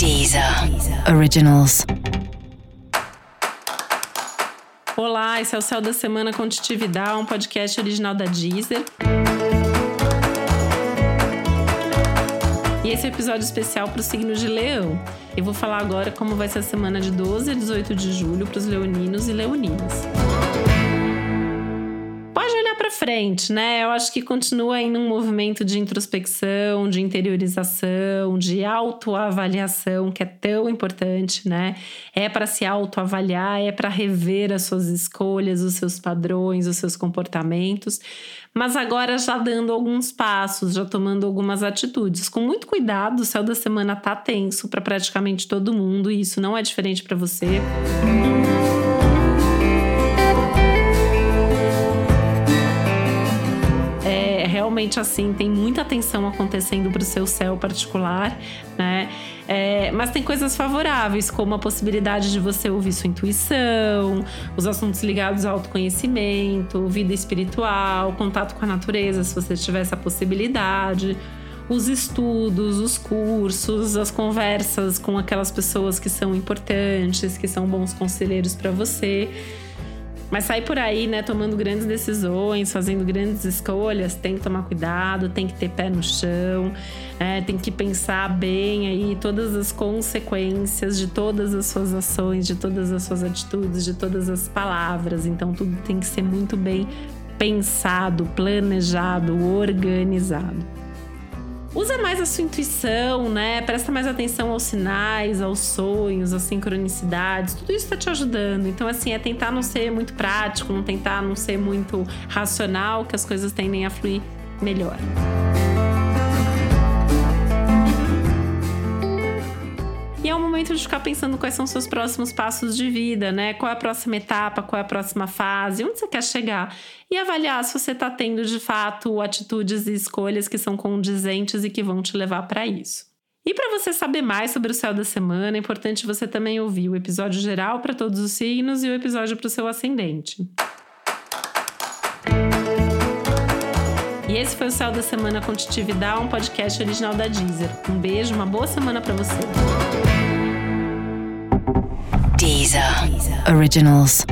Deezer Originals. Olá, esse é o Céu da Semana com Titividade, um podcast original da Deezer. E esse é um episódio especial para o signo de Leão. Eu vou falar agora como vai ser a semana de 12 a 18 de julho para os leoninos e leoninas frente, né? Eu acho que continua em um movimento de introspecção, de interiorização, de autoavaliação, que é tão importante, né? É para se autoavaliar, é para rever as suas escolhas, os seus padrões, os seus comportamentos, mas agora já dando alguns passos, já tomando algumas atitudes. Com muito cuidado, o céu da semana tá tenso para praticamente todo mundo e isso não é diferente para você. Música realmente assim, tem muita tensão acontecendo para o seu céu particular, né? É, mas tem coisas favoráveis, como a possibilidade de você ouvir sua intuição, os assuntos ligados ao autoconhecimento, vida espiritual, contato com a natureza, se você tiver essa possibilidade os estudos, os cursos, as conversas com aquelas pessoas que são importantes, que são bons conselheiros para você. Mas sair por aí, né, tomando grandes decisões, fazendo grandes escolhas, tem que tomar cuidado, tem que ter pé no chão, é, tem que pensar bem aí todas as consequências de todas as suas ações, de todas as suas atitudes, de todas as palavras. Então tudo tem que ser muito bem pensado, planejado, organizado. Usa mais a sua intuição, né? Presta mais atenção aos sinais, aos sonhos, às sincronicidades. Tudo isso está te ajudando. Então, assim, é tentar não ser muito prático, não tentar não ser muito racional, que as coisas tendem a fluir melhor. Momento de ficar pensando quais são os seus próximos passos de vida, né? Qual é a próxima etapa, qual é a próxima fase, onde você quer chegar. E avaliar se você está tendo de fato atitudes e escolhas que são condizentes e que vão te levar para isso. E para você saber mais sobre o céu da semana, é importante você também ouvir o episódio geral para todos os signos e o episódio para o seu ascendente. E esse foi o Céu da Semana com Titividade, um podcast original da Deezer. Um beijo, uma boa semana para você. Deezer. Originals.